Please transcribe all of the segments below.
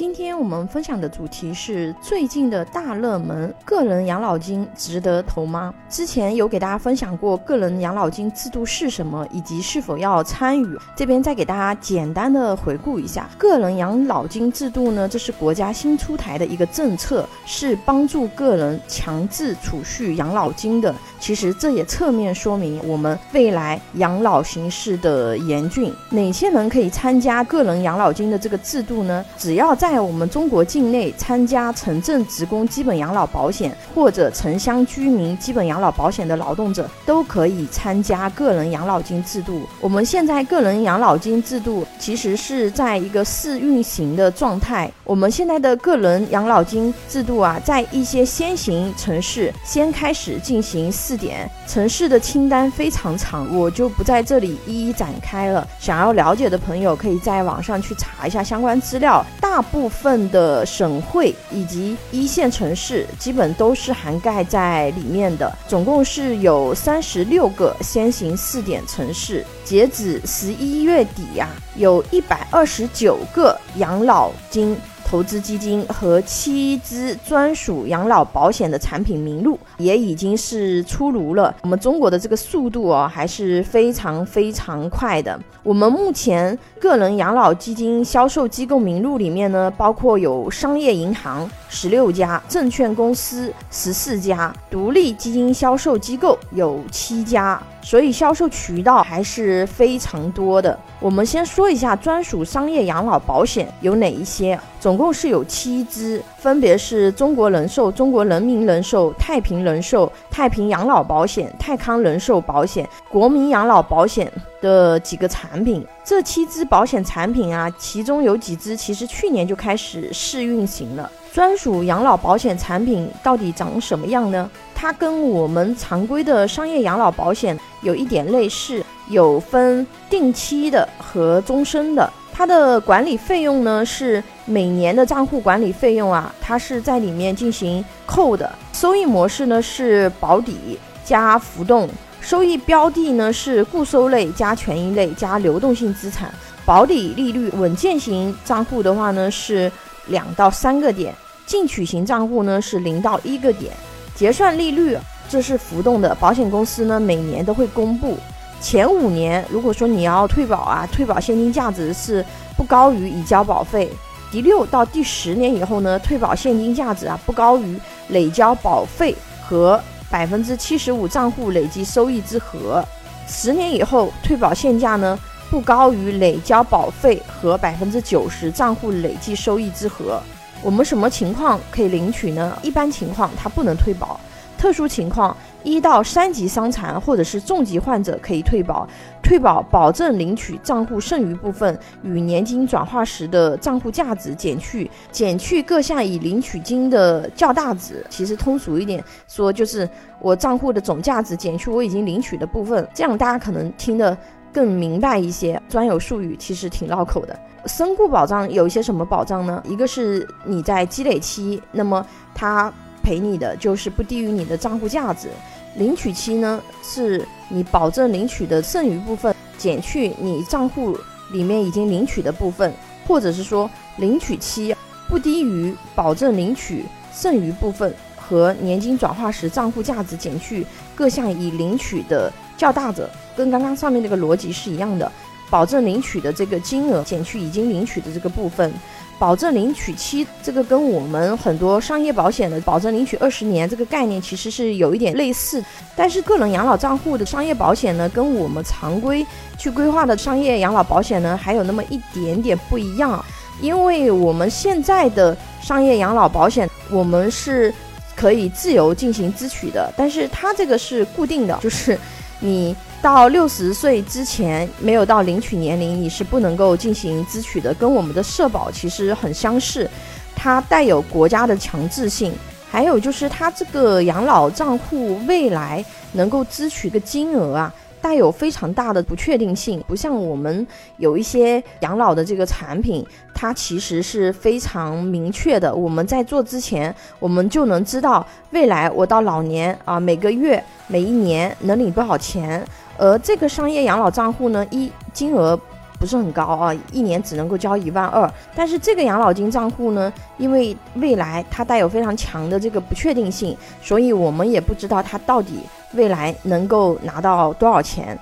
今天我们分享的主题是最近的大热门个人养老金值得投吗？之前有给大家分享过个人养老金制度是什么，以及是否要参与。这边再给大家简单的回顾一下，个人养老金制度呢，这是国家新出台的一个政策，是帮助个人强制储蓄养老金的。其实这也侧面说明我们未来养老形势的严峻。哪些人可以参加个人养老金的这个制度呢？只要在在我们中国境内参加城镇职工基本养老保险或者城乡居民基本养老保险的劳动者，都可以参加个人养老金制度。我们现在个人养老金制度其实是在一个试运行的状态。我们现在的个人养老金制度啊，在一些先行城市先开始进行试点，城市的清单非常长，我就不在这里一一展开了。想要了解的朋友，可以在网上去查一下相关资料。大部部分的省会以及一线城市基本都是涵盖在里面的，总共是有三十六个先行试点城市。截止十一月底呀，有一百二十九个养老金。投资基金和七支专属养老保险的产品名录也已经是出炉了。我们中国的这个速度啊，还是非常非常快的。我们目前个人养老基金销售机构名录里面呢，包括有商业银行十六家，证券公司十四家，独立基金销售机构有七家。所以销售渠道还是非常多的。我们先说一下专属商业养老保险有哪一些，总共是有七支，分别是中国人寿、中国人民人寿、太平人寿、太平养老保险、泰康人寿保险、国民养老保险的几个产品。这七支保险产品啊，其中有几支其实去年就开始试运行了。专属养老保险产品到底长什么样呢？它跟我们常规的商业养老保险有一点类似，有分定期的和终身的。它的管理费用呢是每年的账户管理费用啊，它是在里面进行扣的。收益模式呢是保底加浮动，收益标的呢是固收类加权益类加流动性资产。保底利率稳健型账户的话呢是两到三个点，进取型账户呢是零到一个点。结算利率这是浮动的，保险公司呢每年都会公布。前五年，如果说你要退保啊，退保现金价值是不高于已交保费。第六到第十年以后呢，退保现金价值啊不高于累交保费和百分之七十五账户累计收益之和。十年以后，退保现价呢不高于累交保费和百分之九十账户累计收益之和。我们什么情况可以领取呢？一般情况它不能退保，特殊情况一到三级伤残或者是重疾患者可以退保。退保保证领取账户剩余部分与年金转化时的账户价值减去，减去各项已领取金的较大值。其实通俗一点说，就是我账户的总价值减去我已经领取的部分，这样大家可能听得更明白一些。专有术语其实挺绕口的。身故保障有一些什么保障呢？一个是你在积累期，那么他赔你的就是不低于你的账户价值；领取期呢，是你保证领取的剩余部分减去你账户里面已经领取的部分，或者是说领取期不低于保证领取剩余部分和年金转化时账户价值减去各项已领取的较大者，跟刚刚上面那个逻辑是一样的。保证领取的这个金额减去已经领取的这个部分，保证领取期这个跟我们很多商业保险的保证领取二十年这个概念其实是有一点类似，但是个人养老账户的商业保险呢，跟我们常规去规划的商业养老保险呢，还有那么一点点不一样，因为我们现在的商业养老保险，我们是可以自由进行支取的，但是它这个是固定的，就是你。到六十岁之前没有到领取年龄，你是不能够进行支取的，跟我们的社保其实很相似，它带有国家的强制性。还有就是它这个养老账户未来能够支取的金额啊，带有非常大的不确定性，不像我们有一些养老的这个产品，它其实是非常明确的。我们在做之前，我们就能知道未来我到老年啊，每个月、每一年能领多少钱。而这个商业养老账户呢，一金额不是很高啊，一年只能够交一万二。但是这个养老金账户呢，因为未来它带有非常强的这个不确定性，所以我们也不知道它到底未来能够拿到多少钱。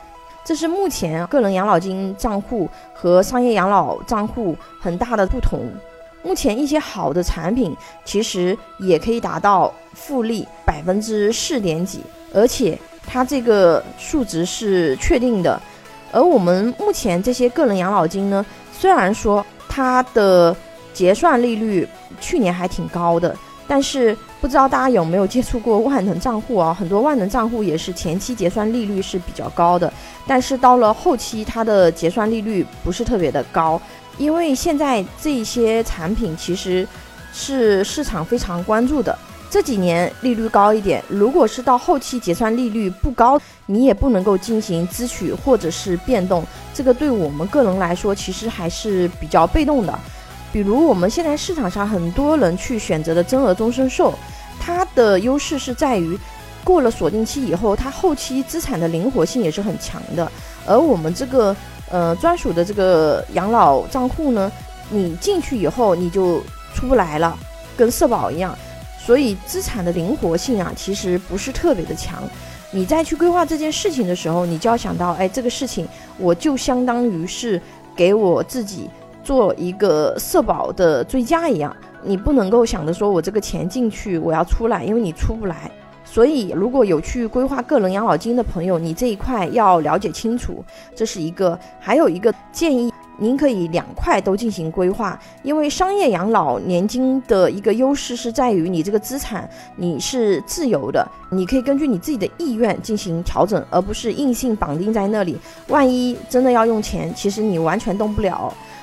这是目前个人养老金账户和商业养老账户很大的不同。目前一些好的产品其实也可以达到复利百分之四点几，而且它这个数值是确定的。而我们目前这些个人养老金呢，虽然说它的结算利率去年还挺高的，但是不知道大家有没有接触过万能账户啊？很多万能账户也是前期结算利率是比较高的，但是到了后期它的结算利率不是特别的高，因为现在这些产品其实是市场非常关注的。这几年利率高一点，如果是到后期结算利率不高，你也不能够进行支取或者是变动，这个对我们个人来说其实还是比较被动的。比如我们现在市场上很多人去选择的增额终身寿，它的优势是在于过了锁定期以后，它后期资产的灵活性也是很强的。而我们这个呃专属的这个养老账户呢，你进去以后你就出不来了，跟社保一样。所以资产的灵活性啊，其实不是特别的强。你再去规划这件事情的时候，你就要想到，哎，这个事情我就相当于是给我自己做一个社保的追加一样。你不能够想着说我这个钱进去我要出来，因为你出不来。所以如果有去规划个人养老金的朋友，你这一块要了解清楚，这是一个。还有一个建议。您可以两块都进行规划，因为商业养老年金的一个优势是在于你这个资产你是自由的，你可以根据你自己的意愿进行调整，而不是硬性绑定在那里。万一真的要用钱，其实你完全动不了。